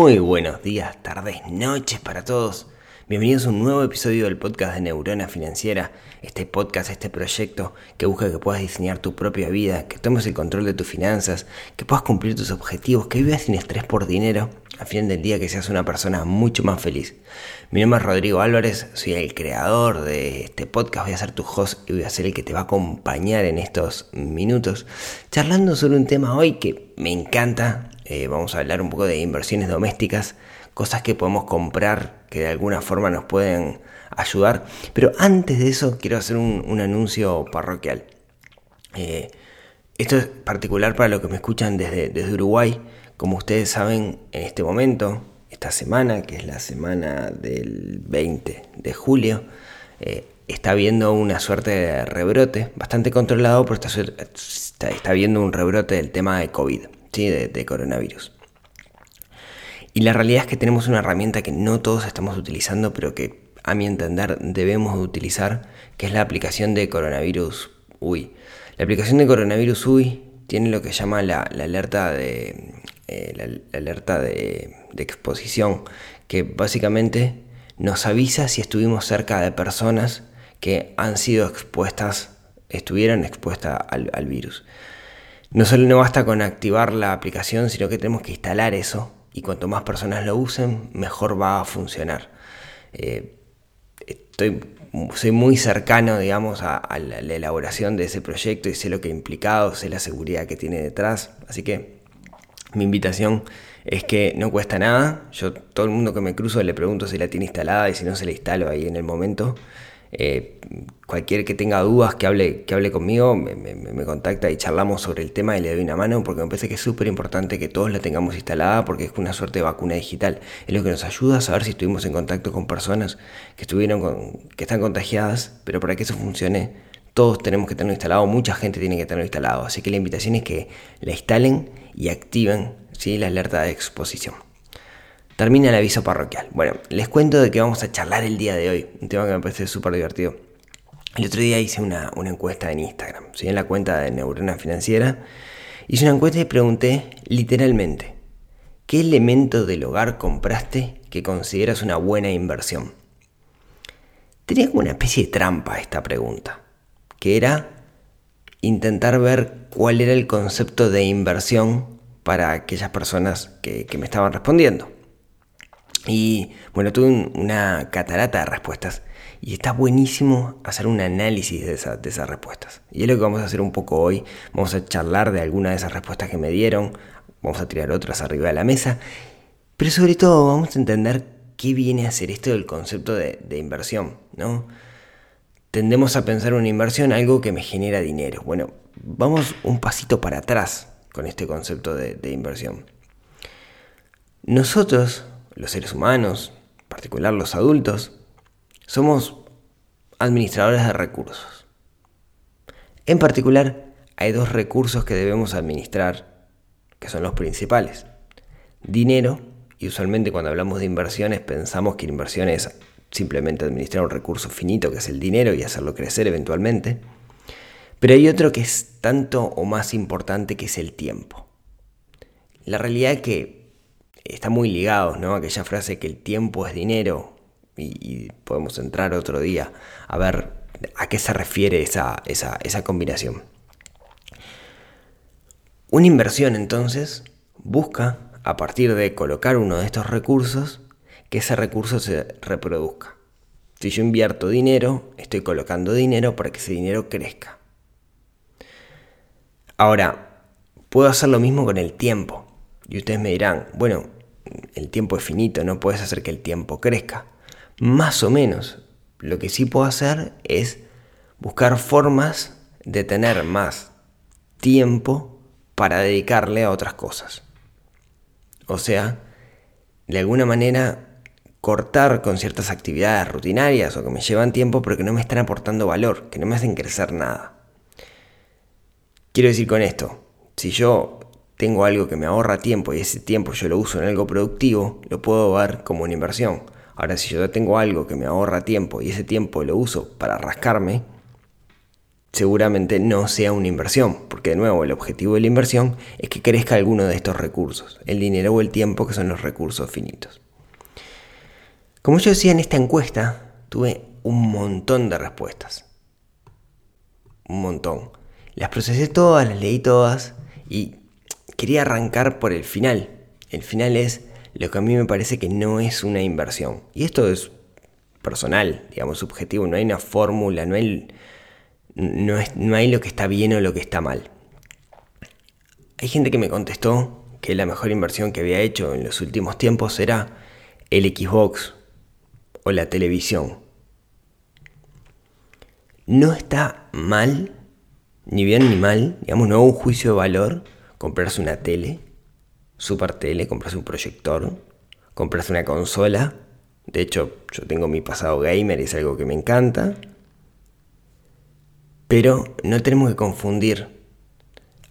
Muy buenos días, tardes, noches para todos. Bienvenidos a un nuevo episodio del podcast de Neurona Financiera, este podcast, este proyecto que busca que puedas diseñar tu propia vida, que tomes el control de tus finanzas, que puedas cumplir tus objetivos, que vivas sin estrés por dinero, al final del día que seas una persona mucho más feliz. Mi nombre es Rodrigo Álvarez, soy el creador de este podcast, voy a ser tu host y voy a ser el que te va a acompañar en estos minutos, charlando sobre un tema hoy que me encanta, eh, vamos a hablar un poco de inversiones domésticas, cosas que podemos comprar que de alguna forma nos pueden ayudar. Pero antes de eso quiero hacer un, un anuncio parroquial. Eh, esto es particular para los que me escuchan desde, desde Uruguay. Como ustedes saben, en este momento, esta semana, que es la semana del 20 de julio, eh, está habiendo una suerte de rebrote, bastante controlado, pero está, está, está habiendo un rebrote del tema de COVID, de, coronavirus. Y la realidad es que tenemos una herramienta que no todos estamos utilizando, pero que a mi entender debemos de utilizar, que es la aplicación de coronavirus UI. La aplicación de coronavirus UI tiene lo que llama la, alerta, de, eh, la, alerta de, exposición, que básicamente nos avisa si estuvimos cerca de personas que han sido expuestas, estuvieron expuestas al virus. No solo no basta con activar la aplicación, sino que tenemos que instalar eso y cuanto más personas lo usen, mejor va a funcionar. Eh, estoy, soy muy cercano, digamos, a, a, la, la, elaboración de ese proyecto y sé lo que ha implicado, sé la seguridad que tiene detrás, así que mi invitación es que no cuesta nada. Yo todo el mundo que me cruzo le pregunto si la tiene instalada y si no se la instalo ahí en el momento. Eh, cualquier que tenga dudas que hable, que hable conmigo me, me, contacta y charlamos sobre el tema y le doy una mano porque me parece que es súper importante que todos la tengamos instalada porque es una suerte de vacuna digital. Es lo que nos ayuda a saber si estuvimos en contacto con personas que, estuvieron con, que están contagiadas, pero para que eso funcione todos tenemos que tenerlo instalado, mucha gente tiene que tenerlo instalado. Así que la invitación es que la instalen y activen ¿sí? la alerta de exposición. Termina el aviso parroquial. Bueno, les cuento de que vamos a charlar el día de hoy. Un tema que me parece súper divertido. El otro día hice una, encuesta en Instagram, ¿sí? en la cuenta de Neurona Financiera. Hice una encuesta y pregunté literalmente, ¿qué elemento del hogar compraste que consideras una buena inversión? Tenía como una especie de trampa esta pregunta, que era intentar ver cuál era el concepto de inversión para aquellas personas que me estaban respondiendo. Y bueno, tuve un, una catarata de respuestas y está buenísimo hacer un análisis de, esa, de, esas respuestas. Y es lo que vamos a hacer un poco hoy. Vamos a charlar de algunas de esas respuestas que me dieron, vamos a tirar otras arriba de la mesa, pero sobre todo vamos a entender qué viene a ser esto del concepto de, inversión, ¿no? Tendemos a pensar una inversión algo que me genera dinero. Bueno, vamos un pasito para atrás con este concepto de inversión. Nosotros los seres humanos, en particular los adultos, somos administradores de recursos. En particular, hay dos recursos que debemos administrar, que son los principales. Dinero, y usualmente cuando hablamos de inversiones pensamos que inversión es simplemente administrar un recurso finito, que es el dinero, y hacerlo crecer eventualmente. Pero hay otro que es tanto o más importante, que es el tiempo. La realidad es que está muy ligados, ¿no? Aquella frase que el tiempo es dinero y, y, podemos entrar otro día a ver a qué se refiere esa, esa, esa combinación. Una inversión entonces busca, a partir de colocar uno de estos recursos, que ese recurso se reproduzca. Si yo invierto dinero, estoy colocando dinero para que ese dinero crezca. Ahora, puedo hacer lo mismo con el tiempo. Y ustedes me dirán, bueno, el tiempo es finito, no puedes hacer que el tiempo crezca. Más o menos, Lo que sí puedo hacer es buscar formas de tener más tiempo para dedicarle a otras cosas. O sea, de alguna manera cortar con ciertas actividades rutinarias o que me llevan tiempo pero que no me están aportando valor, que no me hacen crecer nada. Quiero decir con esto, si yo tengo algo que me ahorra tiempo y ese tiempo yo lo uso en algo productivo, lo puedo ver como una inversión. Ahora, si yo tengo algo que me ahorra tiempo y ese tiempo lo uso para rascarme, seguramente no sea una inversión, porque de nuevo el objetivo de la inversión es que crezca alguno de estos recursos, el dinero o el tiempo que son los recursos finitos. Como yo decía en esta encuesta, tuve un montón de respuestas. Un montón. Las procesé todas, las leí todas y quería arrancar por el final. El final es lo que a mí me parece que no es una inversión. Y esto es personal, digamos, subjetivo. No hay una fórmula, no hay, no, no hay lo que está bien o lo que está mal. Hay gente que me contestó que la mejor inversión que había hecho en los últimos tiempos era el Xbox o la televisión. No está mal, ni bien ni mal, digamos, no hago un juicio de valor comprarse una tele, super tele, comprarse un proyector, comprarse una consola. De hecho, yo tengo mi pasado gamer y es algo que me encanta. Pero no tenemos que confundir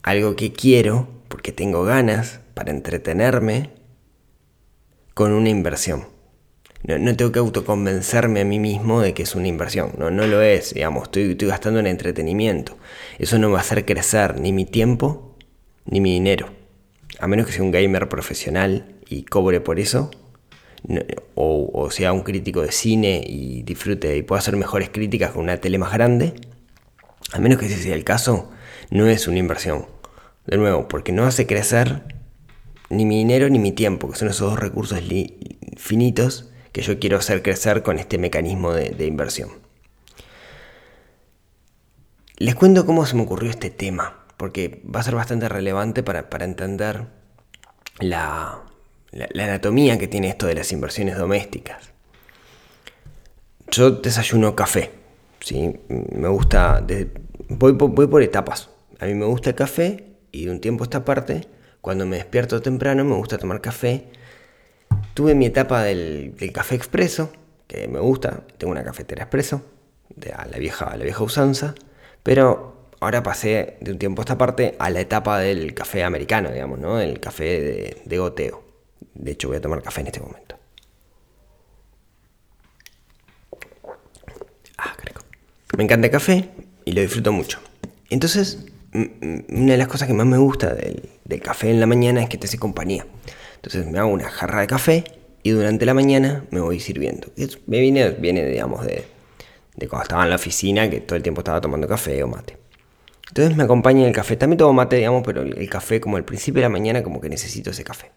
algo que quiero porque tengo ganas para entretenerme con una inversión. No, tengo que autoconvencerme a mí mismo de que es una inversión. No, no lo es, digamos, estoy, estoy gastando en entretenimiento. Eso no va a hacer crecer ni mi tiempo ni mi dinero. A menos que sea un gamer profesional y cobre por eso. o, sea un crítico de cine y disfrute y pueda hacer mejores críticas con una tele más grande. A menos que ese sea el caso, no es una inversión. De nuevo, porque no hace crecer ni mi dinero ni mi tiempo, que son esos dos recursos finitos que yo quiero hacer crecer con este mecanismo de, inversión. Les cuento cómo se me ocurrió este tema, porque va a ser bastante relevante para, entender la, anatomía que tiene esto de las inversiones domésticas. Yo desayuno café, ¿sí? me gusta, voy, voy por etapas. A mí me gusta el café y de un tiempo a esta parte, cuando me despierto temprano, me gusta tomar café Tuve mi etapa del, café expreso, que me gusta, tengo una cafetera expreso, de a la vieja, la vieja usanza, pero ahora pasé de un tiempo a esta parte a la etapa del café americano, digamos, ¿no? El café de, goteo. De hecho, voy a tomar café en este momento. Ah, creo. Me encanta el café y lo disfruto mucho. Entonces, una de las cosas que más me gusta del, del café en la mañana es que te hace compañía. Entonces me hago una jarra de café y durante la mañana me voy sirviendo. Me viene, viene digamos, de, cuando estaba en la oficina, que todo el tiempo estaba tomando café o mate. Entonces me acompaña el café. También tomo mate, digamos, pero el, café como al principio de la mañana como que necesito ese café.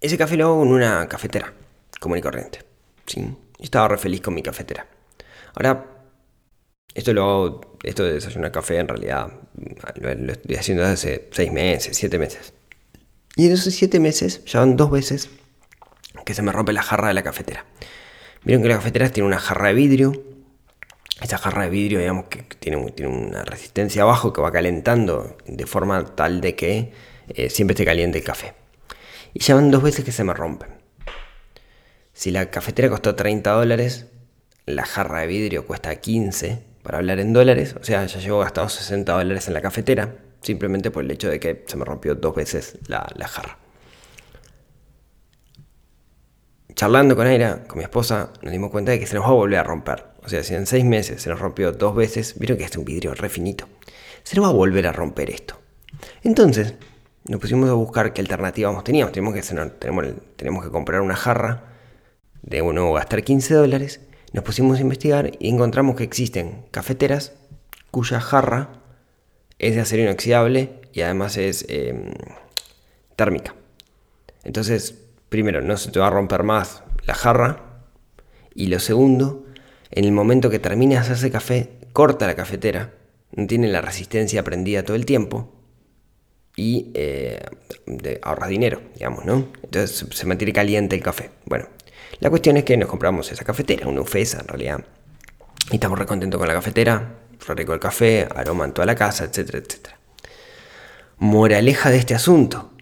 Ese café lo hago con una cafetera común y corriente. ¿sí? Estaba re feliz con mi cafetera. Ahora, esto lo hago, esto de desayunar café en realidad lo, lo estoy haciendo desde hace 6 meses, 7 meses. Y en esos siete meses ya van dos veces que se me rompe la jarra de la cafetera. Vieron que la cafetera tiene una jarra de vidrio. Esa jarra de vidrio, digamos, que tiene, una resistencia abajo que va calentando de forma tal de que eh, siempre esté caliente el café. Y ya van dos veces que se me rompen. Si la cafetera costó 30 dólares, la jarra de vidrio cuesta 15, para hablar en dólares. O sea, ya llevo gastado 60 dólares en la cafetera simplemente por el hecho de que se me rompió dos veces la, jarra. Charlando con Aira, con mi esposa, nos dimos cuenta de que se nos va a volver a romper. O sea, si en seis meses se nos rompió dos veces, vieron que este es un vidrio re finito. Se nos va a volver a romper esto. Entonces, nos pusimos a buscar qué alternativa teníamos. Tenemos que, tenemos, tenemos que comprar una jarra, de nuevo gastar 15 dólares. Nos pusimos a investigar y encontramos que existen cafeteras cuya jarra es de acero inoxidable y además es em, térmica. Entonces, primero, no se te va a romper más la jarra. Y lo segundo, en el momento que termine de hacerse café, corta la cafetera. No tiene la resistencia prendida todo el tiempo. Y eh, ahorras dinero, digamos, ¿no? Entonces se mantiene caliente el café. Bueno, La cuestión es que nos compramos esa cafetera, una UFESA en realidad. Y estamos re contentos con la cafetera, re rico el café, aroma en toda la casa, etcétera, etcétera. Moraleja de este asunto.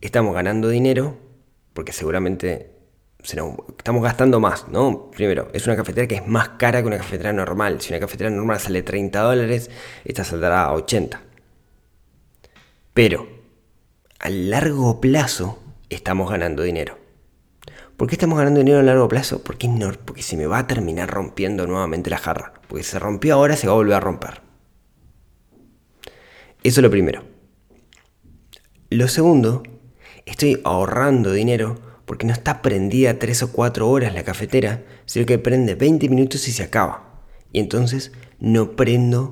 Estamos ganando dinero porque seguramente estamos gastando más, ¿no? Primero, es una cafetera que es más cara que una cafetera normal. Si una cafetera normal sale 30 dólares, esta saldrá a 80. Pero, a largo plazo, estamos ganando dinero. ¿Por qué estamos ganando dinero a largo plazo? Porque, no, porque se me va a terminar rompiendo nuevamente la jarra. Porque se rompió ahora, se va a volver a romper. Eso es lo primero. Lo segundo, estoy ahorrando dinero porque no está prendida 3 o 4 horas la cafetera, sino que prende 20 minutos y se acaba. Y entonces no prendo,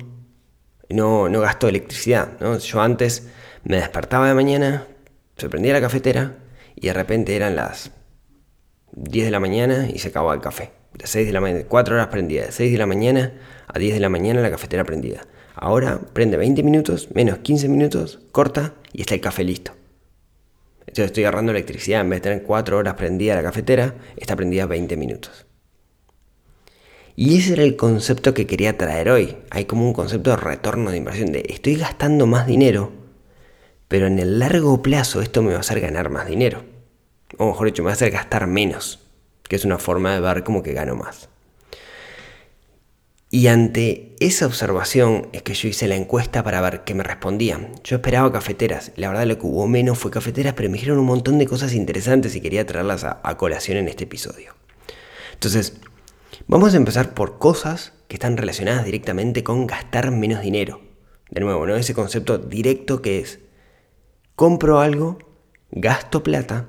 no, no gasto electricidad. ¿no? Yo antes me despertaba de mañana, se prendía la cafetera y de repente eran las 10 de la mañana y se acababa el café. De 6 de la mañana, 4 horas prendida, de 6 de la mañana a 10 de la mañana la cafetera prendida. Ahora prende 20 minutos, menos 15 minutos, corta y está el café listo. Entonces estoy agarrando electricidad, en vez de tener 4 horas prendida la cafetera, está prendida 20 minutos. Y ese era el concepto que quería traer hoy. Hay como un concepto de retorno de inversión, de estoy gastando más dinero, pero en el largo plazo esto me va a hacer ganar más dinero. O mejor dicho, me va a hacer gastar menos, que es una forma de ver como que gano más. Y ante esa observación es que yo hice la encuesta para ver qué me respondían. Yo esperaba cafeteras, la verdad lo que hubo menos fue cafeteras, pero me dijeron un montón de cosas interesantes y quería traerlas a, colación en este episodio. Entonces, vamos a empezar por cosas que están relacionadas directamente con gastar menos dinero. De nuevo, ¿no? Ese concepto directo que es, compro algo, gasto plata,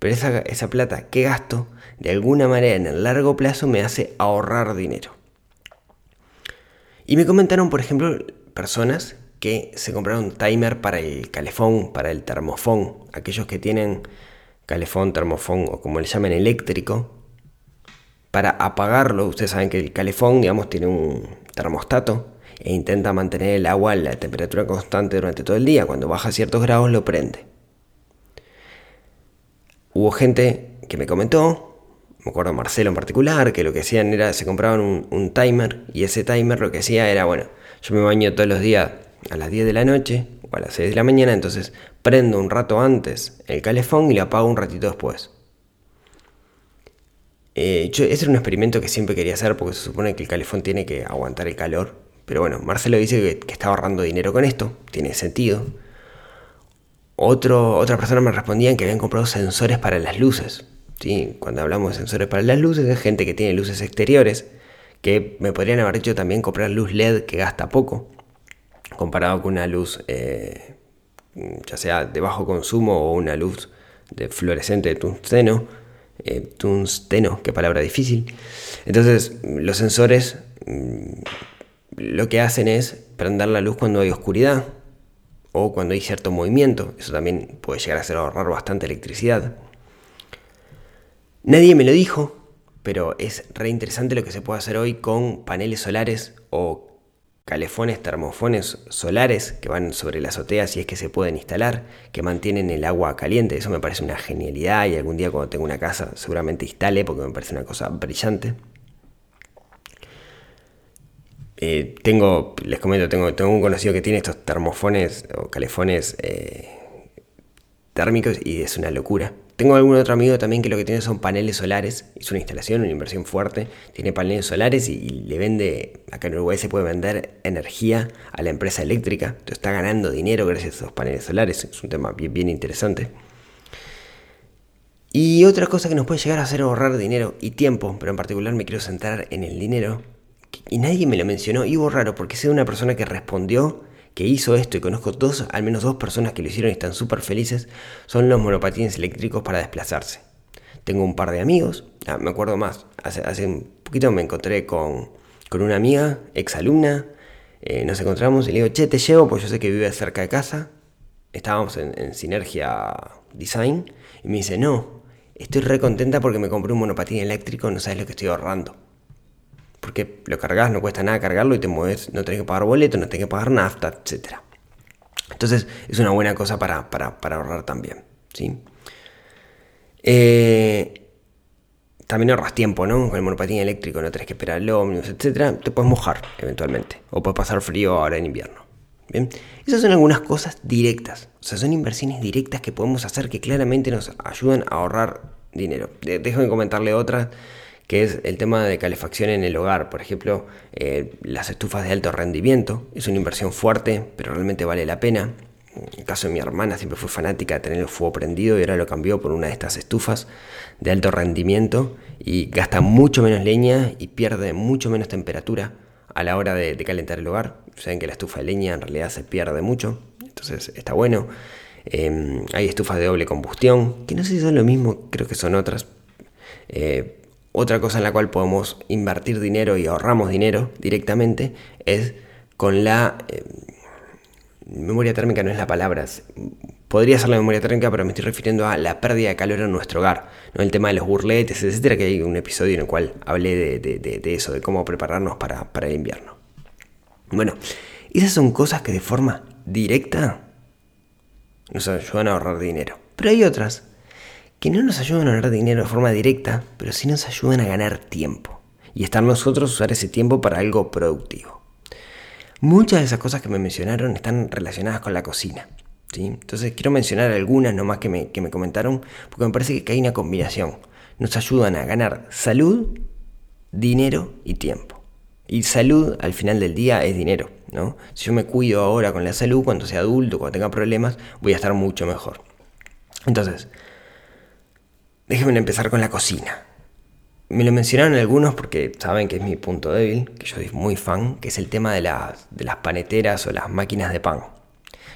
pero esa, esa plata que gasto, de alguna manera en el largo plazo me hace ahorrar dinero. Y me comentaron, por ejemplo, personas que se compraron timer para el calefón, para el termofón. Aquellos que tienen calefón, termofón o como le llaman eléctrico. Para apagarlo, ustedes saben que el calefón, digamos, tiene un termostato e intenta mantener el agua a la temperatura constante durante todo el día. Cuando baja ciertos grados lo prende. Hubo gente que me comentó me acuerdo Marcelo en particular, que lo que hacían era, se compraban un, timer y ese timer lo que hacía era, bueno, yo me baño todos los días a las 10 de la noche o a las 6 de la mañana, entonces prendo un rato antes el calefón y lo apago un ratito después. Eh, ese era un experimento que siempre quería hacer porque se supone que el calefón tiene que aguantar el calor. Pero bueno, Marcelo dice que, está ahorrando dinero con esto, tiene sentido. Otro, otras personas me respondían que habían comprado sensores para las luces. Cuando hablamos de sensores para las luces, es gente que tiene luces exteriores, que me podrían haber dicho también comprar luz LED que gasta poco, comparado con una luz eh, ya sea de bajo consumo o una luz de fluorescente de tungsteno. Eh, tungsteno, qué palabra difícil. Entonces, los sensores mm, lo que hacen es prender la luz cuando hay oscuridad o cuando hay cierto movimiento. Eso también puede llegar a ser ahorrar bastante electricidad. Nadie me lo dijo, pero es re interesante lo que se puede hacer hoy con paneles solares o calefones, termofones solares que van sobre la azotea si es que se pueden instalar, que mantienen el agua caliente. Eso me parece una genialidad y algún día cuando tenga una casa seguramente instale porque me parece una cosa brillante. Eh, tengo, les comento, tengo, un conocido que tiene estos termofones o calefones eh, térmicos y es una locura. Tengo algún otro amigo también que lo que tiene son paneles solares, hizo una instalación, una inversión fuerte, tiene paneles solares y, le vende, acá en Uruguay se puede vender energía a la empresa eléctrica, entonces está ganando dinero gracias a esos paneles solares, es un tema bien, interesante. Y otra cosa que nos puede llegar a hacer ahorrar dinero y tiempo, pero en particular me quiero centrar en el dinero, y nadie me lo mencionó, y hubo raro porque sé de una persona que respondió que hizo esto y conozco dos, al menos dos personas que lo hicieron y están súper felices, son los monopatines eléctricos para desplazarse. Tengo un par de amigos, ah, me acuerdo más, hace, un poquito me encontré con, con una amiga, ex alumna, eh, nos encontramos y le digo, che, te llevo, pues yo sé que vive cerca de casa, estábamos en, en Sinergia Design, y me dice, no, estoy re contenta porque me compré un monopatín eléctrico, no sabes lo que estoy ahorrando porque lo cargas, no cuesta nada cargarlo y te mueves, no tenés que pagar boleto, no tenés que pagar nafta, etc. Entonces es una buena cosa para, ahorrar también. ¿sí? Eh, también ahorras tiempo, ¿no? Con el monopatín eléctrico no tenés que esperar el ómnibus, etcétera. Te puedes mojar eventualmente. O puedes pasar frío ahora en invierno. Bien, esas son algunas cosas directas. O sea, son inversiones directas que podemos hacer que claramente nos ayudan a ahorrar dinero. Déjame comentarle otras, que es el tema de calefacción en el hogar. Por ejemplo, eh, las estufas de alto rendimiento. Es una inversión fuerte, pero realmente vale la pena. En el caso de mi hermana siempre fue fanática de tener el fuego prendido y ahora lo cambió por una de estas estufas de alto rendimiento y gasta mucho menos leña y pierde mucho menos temperatura a la hora de, calentar el hogar. Saben que la estufa de leña en realidad se pierde mucho, entonces está bueno. Em, hay estufas de doble combustión, que no sé si son lo mismo, creo que son otras. Eh, otra cosa en la cual podemos invertir dinero y ahorramos dinero directamente es con la em, memoria térmica no es la palabra, podría ser la memoria térmica, pero me estoy refiriendo a la pérdida de calor en nuestro hogar, ¿no? el tema de los burletes, etcétera, que hay un episodio en el cual hablé de, eso, de cómo prepararnos para, el invierno. Bueno, esas son cosas que de forma directa nos ayudan a ahorrar dinero. Pero hay otras que no nos ayudan a ahorrar dinero de forma directa, pero sí nos ayudan a ganar tiempo y estar nosotros usar ese tiempo para algo productivo. Muchas de esas cosas que me mencionaron están relacionadas con la cocina. ¿sí? Entonces quiero mencionar algunas nomás que me, que me comentaron, porque me parece que hay una combinación. Nos ayudan a ganar salud, dinero y tiempo. Y salud al final del día es dinero. ¿no? Si yo me cuido ahora con la salud, cuando sea adulto, cuando tenga problemas, voy a estar mucho mejor. Entonces, déjenme empezar con la cocina. Me lo mencionaron algunos porque saben que es mi punto débil, que yo soy muy fan, que es el tema de las, paneteras o las máquinas de pan.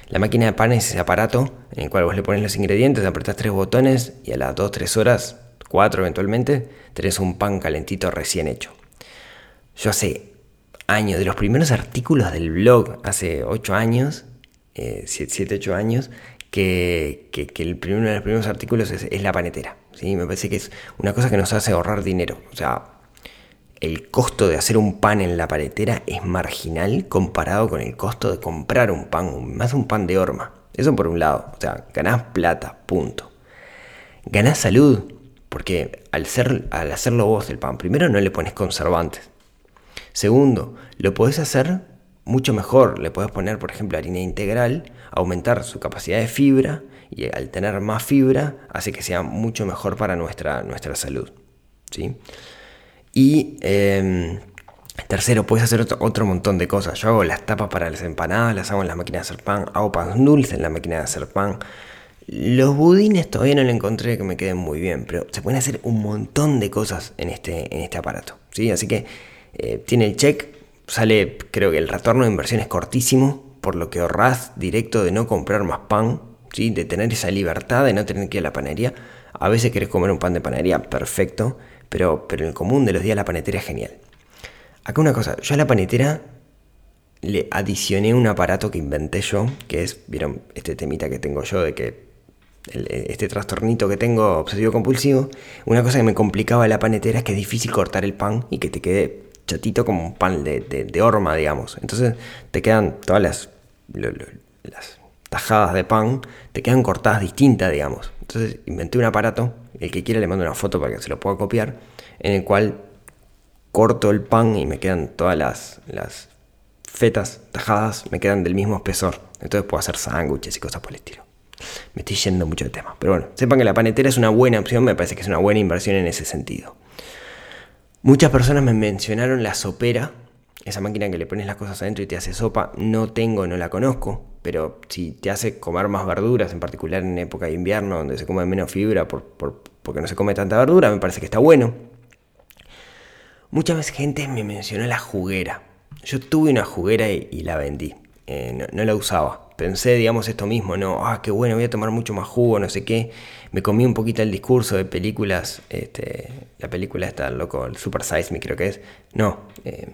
La máquina de pan es ese aparato en el cual vos le pones los ingredientes, apretás tres botones y a las 2-3 horas, 4 eventualmente, tenés un pan calentito recién hecho. Yo hace años, de los primeros artículos del blog, hace 8 años, 7, eh, 8 años, que, el primero de los primeros artículos es la panetera. ¿Sí? Me parece que es una cosa que nos hace ahorrar dinero. O sea, el costo de hacer un pan en la paletera es marginal comparado con el costo de comprar un pan, más un pan de horma. Eso por un lado. O sea, ganás plata, punto. Ganás salud, porque al, ser, al hacerlo vos el pan, primero no le pones conservantes. Segundo, lo podés hacer mucho mejor. Le podés poner, por ejemplo, harina integral, aumentar su capacidad de fibra y al tener más fibra hace que sea mucho mejor para nuestra, nuestra salud. ¿sí? Y em, tercero, puedes hacer otro, montón de cosas. Yo hago las tapas para las empanadas, las hago en la máquina de hacer pan, hago pan dulce en la máquina de hacer pan. Los budines todavía no lo encontré que me queden muy bien, pero se pueden hacer un montón de cosas en este, en este aparato. ¿sí? Así que eh, tiene el check, sale, creo que el retorno de inversión es cortísimo, por lo que ahorras directo de no comprar más pan de tener esa libertad de no tener que ir a la panadería. A veces querés comer un pan de panadería, perfecto, pero, pero en el común de los días la panetera es genial. Acá una cosa, yo a la panetera le adicioné un aparato que inventé yo, que es, vieron, este temita que tengo yo de que este trastornito que tengo obsesivo compulsivo, una cosa que me complicaba la panetera es que es difícil cortar el pan y que te quede chatito como un pan de, de, horma, digamos. Entonces te quedan todas las, las tajadas de pan te quedan cortadas distintas, digamos. Entonces inventé un aparato, el que quiera le mando una foto para que se lo pueda copiar, en el cual corto el pan y me quedan todas las, las fetas tajadas, me quedan del mismo espesor. Entonces puedo hacer sándwiches y cosas por el estilo. Me estoy yendo mucho de tema. Pero bueno, sepan que la panetera es una buena opción, me parece que es una buena inversión en ese sentido. Muchas personas me mencionaron la sopera, esa máquina que le pones las cosas adentro y te hace sopa. No tengo, no la conozco pero si te hace comer más verduras, en particular en época de invierno, donde se come menos fibra porque no se come tanta verdura, me parece que está bueno. Mucha gente me mencionó la juguera. Yo tuve una juguera y, la vendí. Eh, no, la usaba. Pensé, digamos, esto mismo, no, ah, qué bueno, voy a tomar mucho más jugo, no sé qué. Me comí un poquito el discurso de películas, este, la película está loco, el Super Size Me creo que es. No, eh,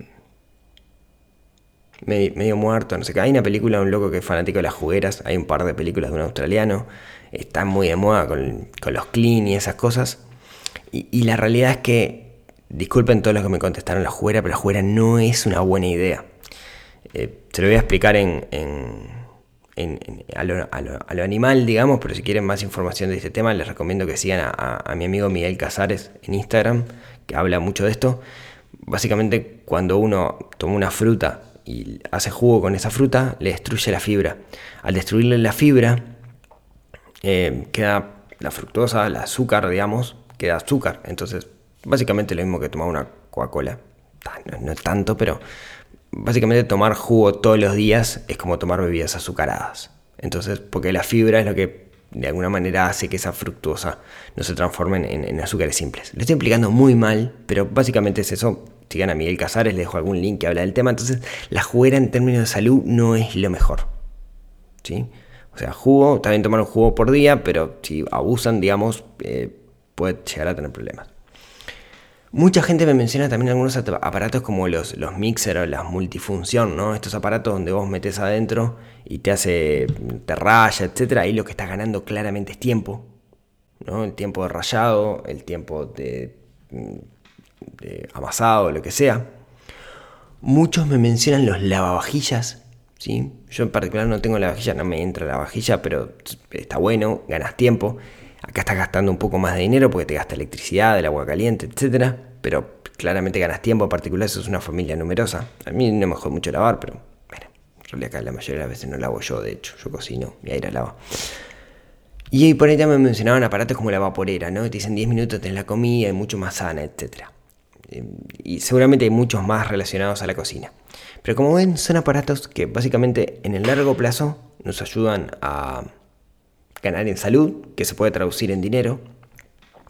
medio, muerto, no sé qué. Hay una película de un loco que es fanático de las jugueras, hay un par de películas de un australiano, están muy de moda con, los clean y esas cosas. Y, la realidad es que, disculpen todos los que me contestaron la juguera, pero la juguera no es una buena idea. Eh, se lo voy a explicar en, a, lo, animal, digamos, pero si quieren más información de este tema, les recomiendo que sigan a, mi amigo Miguel Casares en Instagram, que habla mucho de esto. Básicamente, cuando uno toma una fruta y hace jugo con esa fruta, le destruye la fibra. Al destruirle la fibra, eh, queda la fructosa, el azúcar, digamos, queda azúcar. Entonces, básicamente lo mismo que tomar una Coca-Cola. No, no tanto, pero básicamente tomar jugo todos los días es como tomar bebidas azucaradas. Entonces, porque la fibra es lo que de alguna manera hace que esa fructuosa no se transforme en, azúcares simples. Lo estoy explicando muy mal, pero básicamente es eso. Sigan a Miguel Casares, les dejo algún link que habla del tema. Entonces, la juguera en términos de salud no es lo mejor. ¿Sí? O sea, jugo, también tomar un jugo por día, pero si abusan, digamos, eh, puede llegar a tener problemas. Mucha gente me menciona también algunos aparatos como los, los mixer o las multifunción, ¿no? Estos aparatos donde vos metes adentro y te hace, te raya, etc. Ahí lo que estás ganando claramente es tiempo, ¿no? El tiempo de rayado, el tiempo de, amasado, lo que sea. Muchos me mencionan los lavavajillas, ¿sí? Yo en particular no tengo lavavajilla, no me entra la vajilla, pero está bueno, ganas tiempo. Acá estás gastando un poco más de dinero porque te gasta electricidad, el agua caliente, etc. Pero claramente ganas tiempo, en particular eso es una familia numerosa. A mí no me jode mucho lavar, pero bueno, en realidad acá la mayoría de las veces no lavo yo, de hecho, yo cocino y aire lava. Y por ahí también me mencionaban aparatos como la vaporera, ¿no? Te dicen 10 minutos tenés la comida y mucho más sana, etc. Y seguramente hay muchos más relacionados a la cocina. Pero como ven, son aparatos que básicamente en el largo plazo nos ayudan a ganar en salud, que se puede traducir en dinero,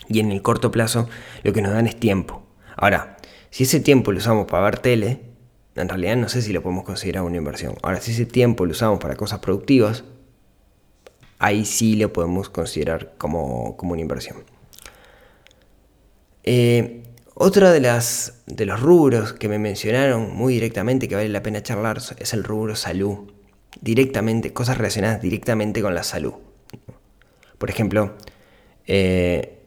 y en el corto plazo lo que nos dan es tiempo. Ahora, si ese tiempo lo usamos para ver tele, en realidad no sé si lo podemos considerar una inversión. Ahora, si ese tiempo lo usamos para cosas productivas, ahí sí lo podemos considerar como, una inversión. Eh, otro de, las, de los rubros que me mencionaron muy directamente que vale la pena charlar es el rubro salud. Directamente, cosas relacionadas directamente con la salud. Por ejemplo, eh,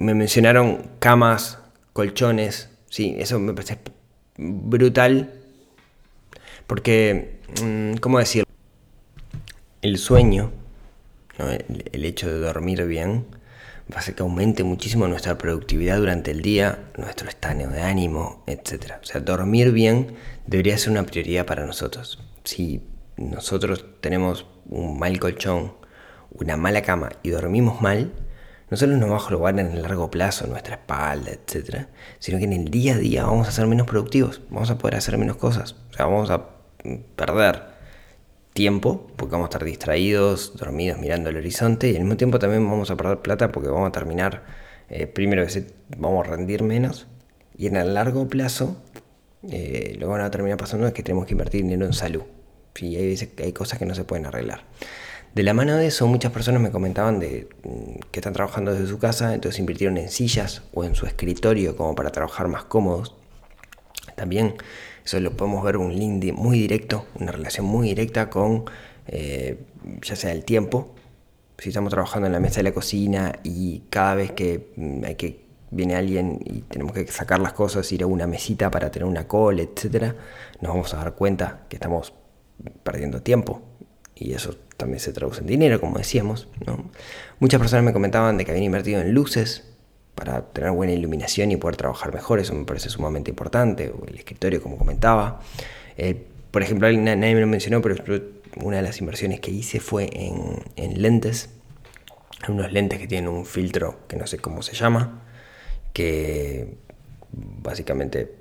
me mencionaron camas, colchones, sí, eso me parece brutal, porque, mm, ¿cómo decir? El sueño, el, hecho de dormir bien, va a hacer que aumente muchísimo nuestra productividad durante el día, nuestro estado de ánimo, etc. O sea, dormir bien debería ser una prioridad para nosotros. Si nosotros tenemos un mal colchón, una mala cama y dormimos mal, no solo nos va a jugar en el largo plazo, nuestra espalda, etc., sino que en el día a día vamos a ser menos productivos, vamos a poder hacer menos cosas, o sea, vamos a perder tiempo, porque vamos a estar distraídos, dormidos, mirando el horizonte, y al mismo tiempo también vamos a perder plata porque vamos a terminar, eh, primero vamos a rendir menos, y en el largo plazo eh, lo que van a terminar pasando es que tenemos que invertir dinero en salud. Y hay, hay cosas que no se pueden arreglar. De la mano de eso, muchas personas me comentaban de mm, que están trabajando desde su casa, entonces invirtieron en sillas o en su escritorio como para trabajar más cómodos. También eso lo podemos ver un link muy directo, una relación muy directa con eh, ya sea el tiempo. Si estamos trabajando en la mesa de la cocina y cada vez que, mm, hay que viene alguien y tenemos que sacar las cosas, ir a una mesita para tener una call, etc., nos vamos a dar cuenta que estamos perdiendo tiempo y eso también se traduce en dinero, como decíamos. Muchas personas me comentaban de que habían invertido en luces para tener buena iluminación y poder trabajar mejor, eso me parece sumamente importante, el escritorio como comentaba. Eh, por ejemplo, nadie me lo mencionó, pero una de las inversiones que hice fue en, en lentes, unos lentes que tienen un filtro que no sé cómo se llama, que básicamente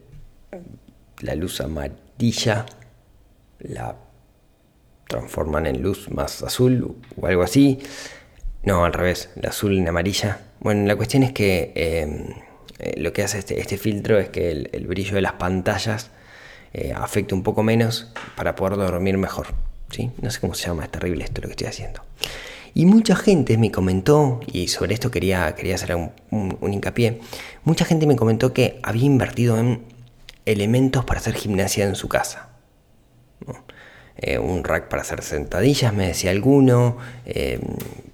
la luz amarilla la transforman en luz más azul o algo así. No, al revés, la azul en amarilla. Bueno, la cuestión es que em, eh, lo que hace este, este, filtro es que el, brillo de las pantallas eh, afecte un poco menos para poder dormir mejor. ¿sí? No sé cómo se llama, es terrible esto lo que estoy haciendo. Y mucha gente me comentó, y sobre esto quería, quería hacer un, un hincapié, mucha gente me comentó que había invertido en elementos para hacer gimnasia en su casa. Eh, un rack para hacer sentadillas, me decía alguno, eh,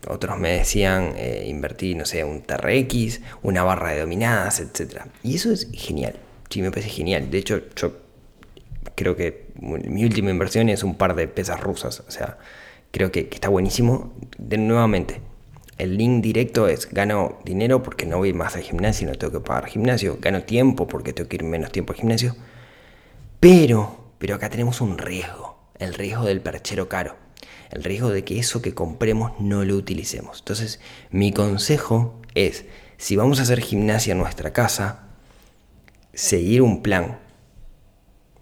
otros me decían eh, invertir, no sé, un TRX, una barra de dominadas, etc. Y eso es genial, sí, me parece genial. De hecho, yo creo que mi última inversión es un par de pesas rusas, o sea, creo que, que está buenísimo. De nuevamente, el link directo es gano dinero porque no voy más al gimnasio, no tengo que pagar gimnasio, gano tiempo porque tengo que ir menos tiempo al gimnasio. Pero, pero acá tenemos un riesgo, el riesgo del perchero caro, el riesgo de que eso que compremos no lo utilicemos. Entonces, mi consejo es, si vamos a hacer gimnasia en nuestra casa, seguir un plan,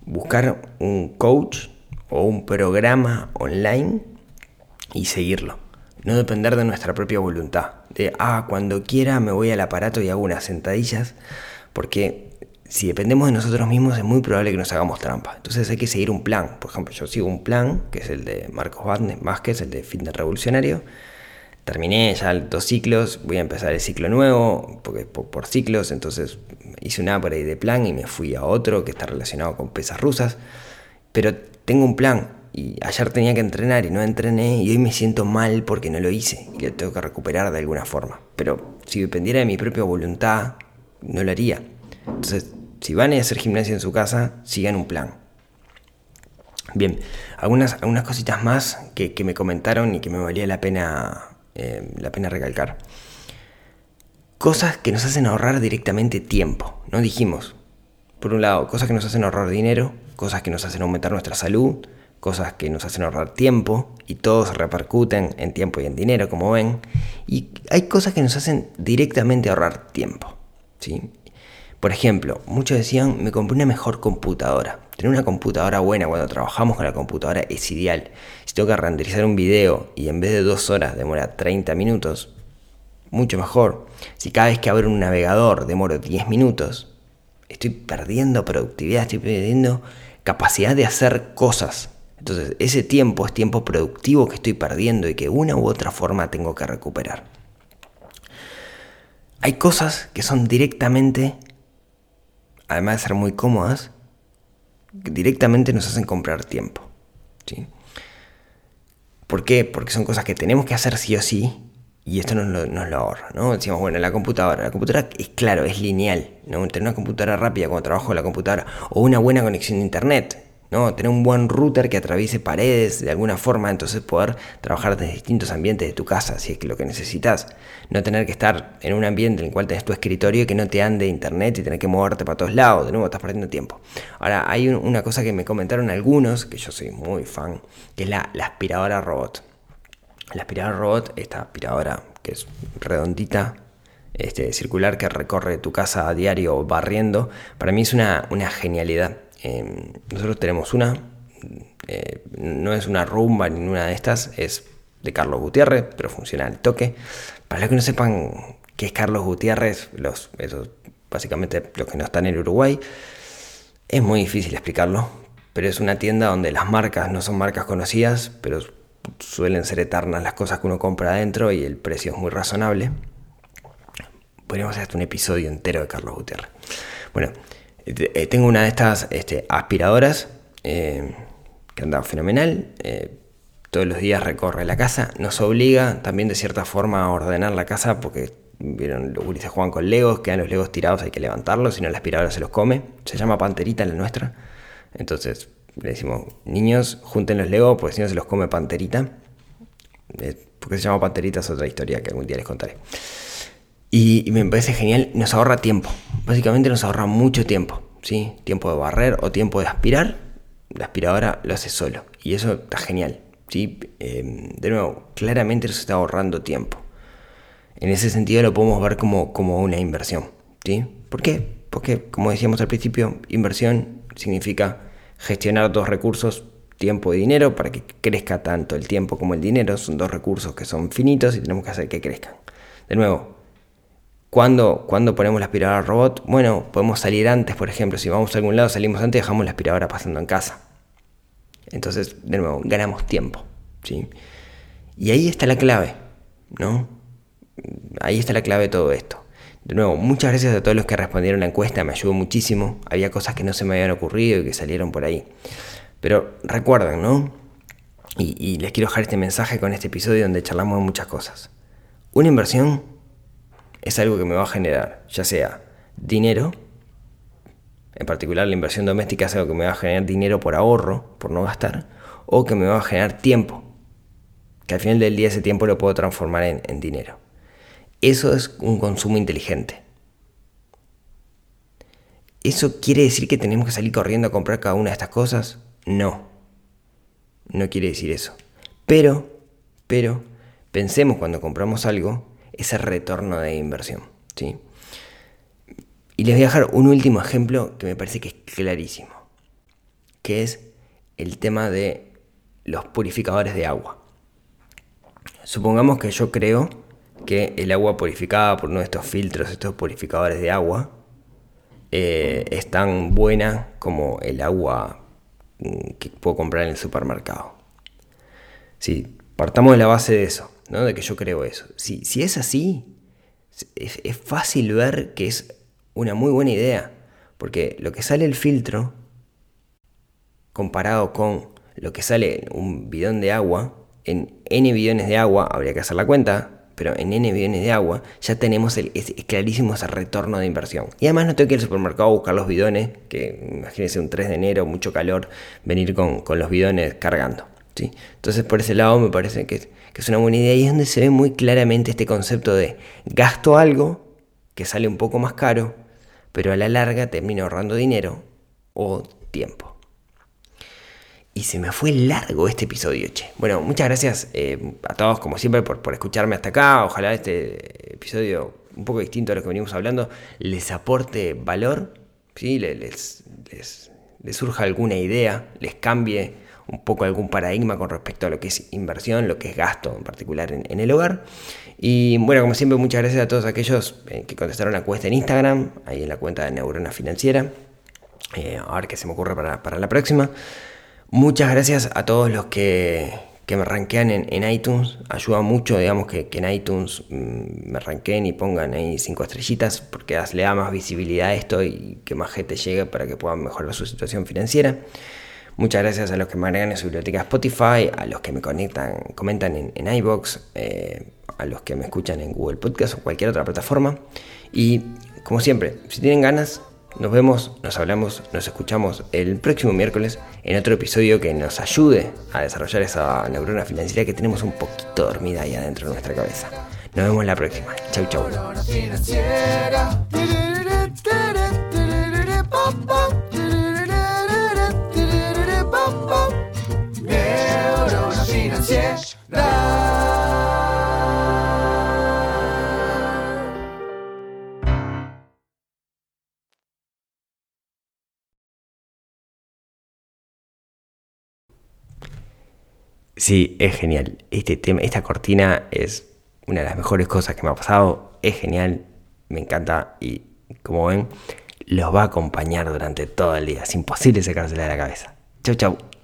buscar un coach o un programa online y seguirlo. No depender de nuestra propia voluntad. De, ah, cuando quiera me voy al aparato y hago unas sentadillas. Porque si dependemos de nosotros mismos es muy probable que nos hagamos trampa. Entonces hay que seguir un plan. Por ejemplo, yo sigo un plan, que es el de Marcos Vázquez, el de Fitness Revolucionario. Terminé ya dos ciclos, voy a empezar el ciclo nuevo, porque por, por ciclos, entonces hice un upgrade de plan y me fui a otro que está relacionado con pesas rusas. Pero tengo un plan y ayer tenía que entrenar y no entrené y hoy me siento mal porque no lo hice y lo tengo que recuperar de alguna forma. Pero si dependiera de mi propia voluntad, no lo haría. Entonces, si van a hacer gimnasia en su casa, sigan un plan. Bien, algunas, algunas cositas más que, me comentaron y que me valía la pena, eh, la pena recalcar. Cosas que nos hacen ahorrar directamente tiempo. No dijimos, por un lado, cosas que nos hacen ahorrar dinero, cosas que nos hacen aumentar nuestra salud, cosas que nos hacen ahorrar tiempo y todos repercuten en tiempo y en dinero, como ven. Y hay cosas que nos hacen directamente ahorrar tiempo. ¿sí? Por ejemplo, muchos decían, me compré una mejor computadora. Tener una computadora buena cuando trabajamos con la computadora es ideal. Si tengo que renderizar un video y en vez de dos horas demora 30 minutos, mucho mejor. Si cada vez que abro un navegador demoro 10 minutos, estoy perdiendo productividad, estoy perdiendo capacidad de hacer cosas. Entonces, ese tiempo es tiempo productivo que estoy perdiendo y que una u otra forma tengo que recuperar. Hay cosas que son directamente, además de ser muy cómodas, directamente nos hacen comprar tiempo. ¿sí? ¿Por qué? Porque son cosas que tenemos que hacer sí o sí y esto nos lo, nos lo, ahorra, ¿no? Decimos, bueno, la computadora, la computadora es claro, es lineal, ¿no? Una computadora rápida cuando trabajo en la computadora o una buena conexión de internet, ¿no? Tener un buen router que atraviese paredes de alguna forma, entonces poder trabajar desde distintos ambientes de tu casa, si es que lo que necesitas. No tener que estar en un ambiente en el cual tenés tu escritorio y que no te ande internet y tener que moverte para todos lados, de nuevo estás perdiendo tiempo. Ahora, hay una cosa que me comentaron algunos, que yo soy muy fan, que es la, la aspiradora robot. La aspiradora robot, esta aspiradora que es redondita, este, circular que recorre tu casa a diario barriendo, para mí es una, genialidad. Em, nosotros tenemos una, eh, no es una rumba ni una de estas, es de Carlos Gutiérrez, pero funciona al toque. Para los que no sepan qué es Carlos Gutiérrez, los, básicamente los que no están en Uruguay, es muy difícil explicarlo, pero es una tienda donde las marcas no son marcas conocidas, pero suelen ser eternas las cosas que uno compra adentro y el precio es muy razonable. Podríamos hacer un episodio entero de Carlos Gutiérrez. Bueno, tengo una de estas este, aspiradoras eh, que anda fenomenal. Eh, todos los días recorre la casa. Nos obliga también de cierta forma a ordenar la casa porque vieron los gurises juegan con legos, quedan los legos tirados, hay que levantarlos, si no la aspiradora se los come. Se llama panterita la nuestra. Entonces le decimos, niños, junten los Legos, porque si no se los come Panterita. Eh, porque se llama Panterita es otra historia que algún día les contaré. Y, me parece genial, nos ahorra tiempo. Básicamente nos ahorra mucho tiempo. ¿sí? Tiempo de barrer o tiempo de aspirar. La aspiradora lo hace solo. Y eso está genial. ¿sí? Em, de nuevo, claramente nos está ahorrando tiempo. En ese sentido lo podemos ver como, como una inversión. ¿sí? ¿Por qué? Porque, como decíamos al principio, inversión significa gestionar dos recursos, tiempo y dinero, para que crezca tanto el tiempo como el dinero. Son dos recursos que son finitos y tenemos que hacer que crezcan. De nuevo, ¿cuándo, ponemos la aspiradora al robot? Bueno, podemos salir antes, por ejemplo, si vamos a algún lado, salimos antes y dejamos la aspiradora pasando en casa. Entonces, de nuevo, ganamos tiempo. ¿sí? Y ahí está la clave, ¿no? Ahí está la clave de todo esto. De nuevo, muchas gracias a todos los que respondieron la encuesta, me ayudó muchísimo. Había cosas que no se me habían ocurrido y que salieron por ahí. Pero recuerden, ¿no? Y, les quiero dejar este mensaje con este episodio donde charlamos de muchas cosas. Una inversión es algo que me va a generar, ya sea dinero, en particular la inversión doméstica es algo que me va a generar dinero por ahorro, por no gastar, o que me va a generar tiempo. que al final del día ese tiempo lo puedo transformar en, en dinero. Eso es un consumo inteligente. ¿Eso quiere decir que tenemos que salir corriendo a comprar cada una de estas cosas? No. No quiere decir eso. Pero, pero, pensemos cuando compramos algo, ese retorno de inversión. ¿sí? Y les voy a dejar un último ejemplo que me parece que es clarísimo, que es el tema de los purificadores de agua. Supongamos que yo creo que el agua purificada por uno de estos filtros, estos purificadores de agua, eh, es tan buena como el agua mm, que puedo comprar en el supermercado. Si partamos de la base de eso, ¿no? de que yo creo eso. Si, si es así, es, es fácil ver que es una muy buena idea, porque lo que sale el filtro, comparado con lo que sale un bidón de agua, en n bidones de agua, habría que hacer la cuenta, pero en n bidones de agua ya tenemos el, es, clarísimo ese retorno de inversión. Y además no tengo que ir al supermercado a buscar los bidones, que imagínense un 3 de enero, mucho calor, venir con, con los bidones cargando. Entonces por ese lado me parece que, es una buena idea y es donde se ve muy claramente este concepto de gasto algo que sale un poco más caro, pero a la larga termino ahorrando dinero o tiempo. Y se me fue largo este episodio, che. Bueno, muchas gracias eh, a todos, como siempre, por, por, escucharme hasta acá. Ojalá este episodio, un poco distinto a lo que venimos hablando, les aporte valor, ¿sí? les, les surja alguna idea, les cambie un poco algún paradigma con respecto a lo que es inversión, lo que es gasto en particular en, el hogar. Y bueno, como siempre, muchas gracias a todos aquellos eh, que contestaron la cuesta en Instagram, ahí en la cuenta de Neurona Financiera. Eh, a ver qué se me ocurre para, para, la próxima. Muchas gracias a todos los que, que me rankean en, en, iTunes. Ayuda mucho, digamos, que, que en iTunes mmm, me ranqueen y pongan ahí cinco estrellitas, porque le da más visibilidad a esto y que más gente llegue para que puedan mejorar su situación financiera. Muchas gracias a los que me agregan en su biblioteca Spotify, a los que me conectan, comentan en, en iBox, eh, a los que me escuchan en Google Podcast o cualquier otra plataforma. Y como siempre, si tienen ganas, nos vemos, nos hablamos, nos escuchamos el próximo miércoles en otro episodio que nos ayude a desarrollar esa neurona financiera que tenemos un poquito dormida ahí adentro de nuestra cabeza. Nos vemos la próxima. Chau, chau. Sí, es genial. Este tema, esta cortina es una de las mejores cosas que me ha pasado. Es genial, me encanta y como ven, los va a acompañar durante todo el día. Es imposible sacársela de la cabeza. Chau, chau.